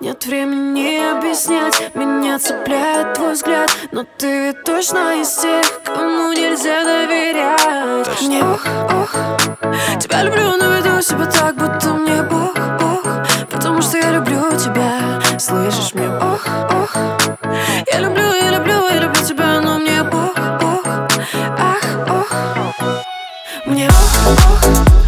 Нет времени объяснять. Меня цепляет твой взгляд Но ты точно из тех Кому нельзя доверять. Точно. Мне ох, ох. Тебя люблю, но веду себя так Будто мне бог, бог. Потому что я люблю тебя Слышишь? Мне ох, ох. Я люблю, я люблю, я люблю тебя Но мне бог, бог. Ах, ох. Мне ох, ох.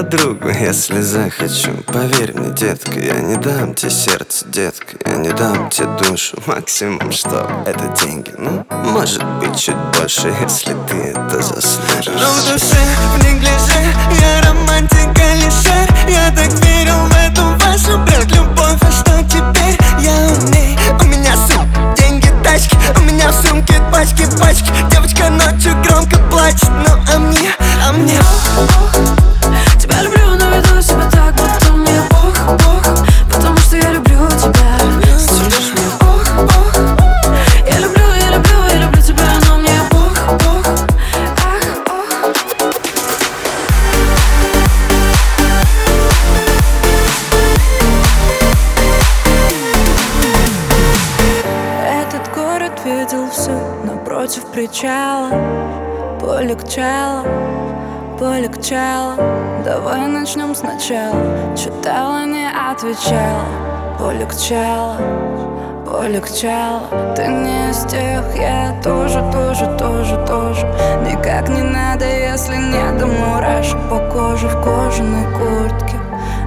Если захочу. Поверь мне, детка, я не дам тебе сердце, детка Я не дам тебе душу, максимум что Это деньги, ну, может быть чуть больше Если ты это заслужишь. Но в душе, в неглиже, я романтик Алишер Я так верил в эту вашу бред любовь. А что теперь? Я умней, у меня сын, деньги, тачки. У меня в сумке пачки, пачки. Девочка ночью громко плачет Ну а мне, а мне причала. Полегчало, полегчало Давай начнем сначала. Читала, не отвечала. Полегчало, полегчало Ты не из тех, я тоже, тоже, тоже, тоже. Никак не надо, если нет до мурашек По коже в кожаной куртке.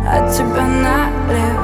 От тебя налегке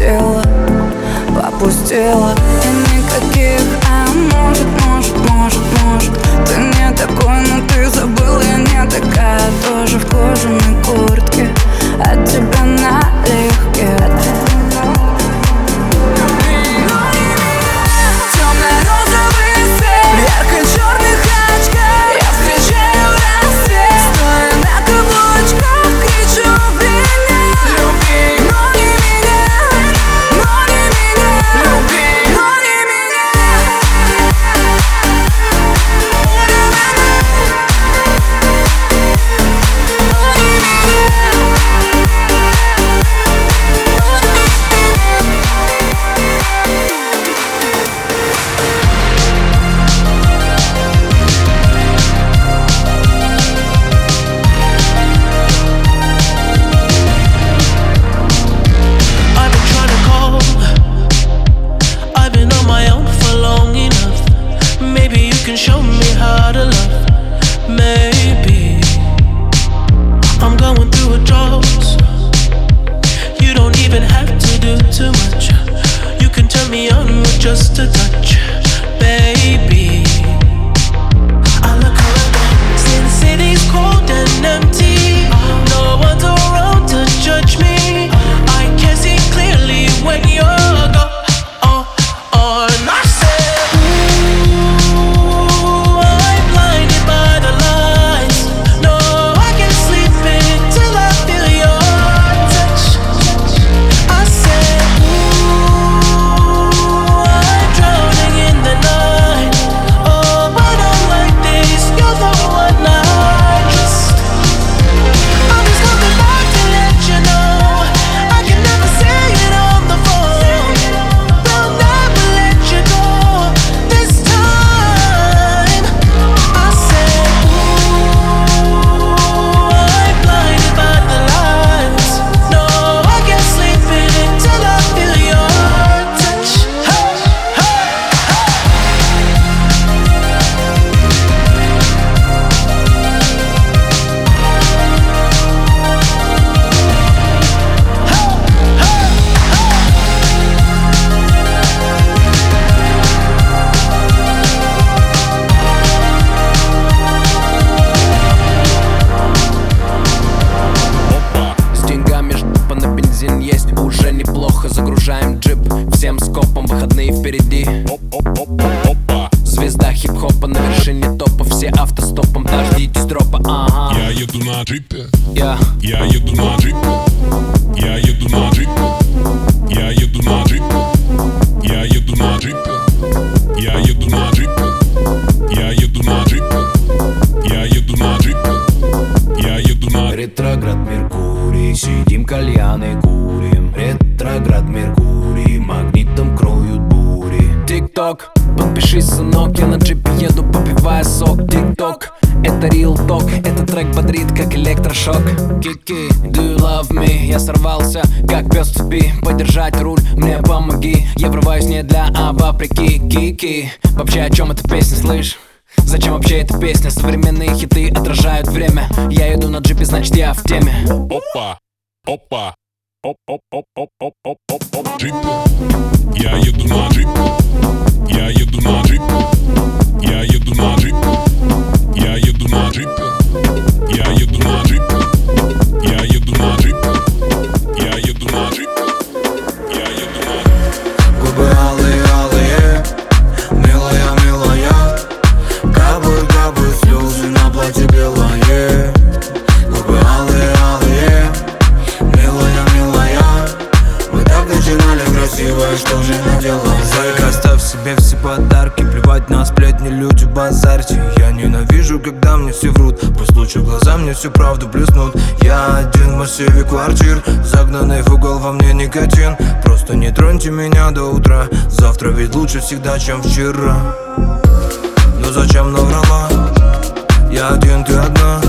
Попустила, попустила. И никаких, а может, может, может, может. Ты не такой, но ты забыл Я не такая, тоже в кожаной куртке на джипе, Я, я еду на джипе, я еду на джипе, я еду на джипе, я еду на джипе, я еду на джипе, я еду на джипе, я еду на джипе, я еду на Ретроград Меркурий, сидим кальяны курим. Ретроград Меркурий, магнитом кроют бури. Тик-ток, подпишись, сынок, я на джипе еду, попивая сок. Тик-ток, это real talk, этот трек бодрит, как электрошок. Кики, do you love me? Я сорвался, как пес в цепи. Подержать руль, мне помоги. Я врываюсь не для, а вопреки. Кики, вообще о чем эта песня, слышь? Зачем вообще эта песня? Современные хиты отражают время. Я еду на джипе, значит я в теме. Опа, опа, оп, оп, оп, оп, оп, оп, оп, оп, джипе. Я еду на джипе, я еду на джипе, я еду на джипе, Jeep. Мне всю правду плеснут Я один в массиве квартир Загнанный в угол во мне никотин. Просто не троньте меня до утра Завтра ведь лучше всегда, чем вчера. Но зачем наврала? Я один, ты одна.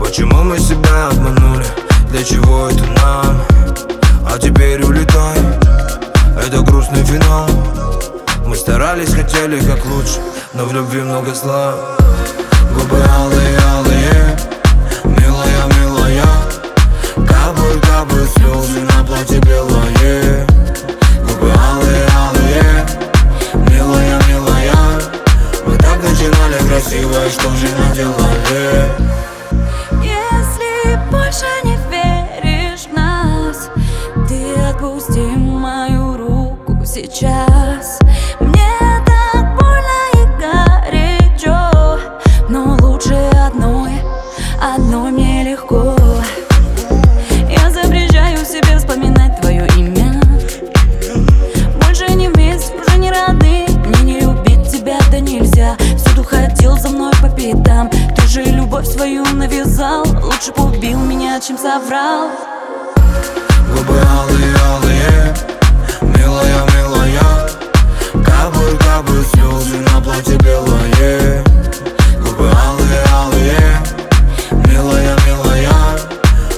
Почему мы себя обманули? Для чего это нам? А теперь улетай. Это грустный финал. Мы старались, хотели как лучше Но в любви много зла. Губы алые любовь свою навязал. Лучше бы убил меня, чем соврал. Губы алые, алые. Милая, милая. Капают, капают слезы на платье белое Губы алые, алые. Милая, милая.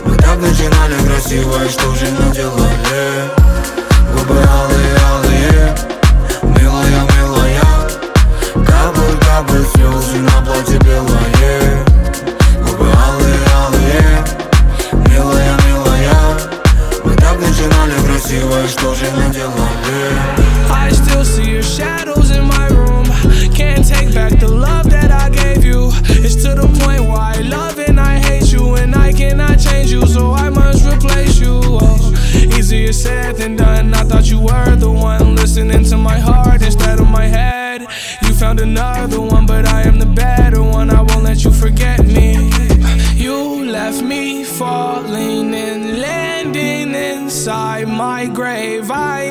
Мы так начинали красиво, и что же наделали? Губы алые than done. I thought you were the one listening to my heart instead of my head. You found another one, but I am the better one. I won't let you forget me. You left me falling and landing inside my grave. I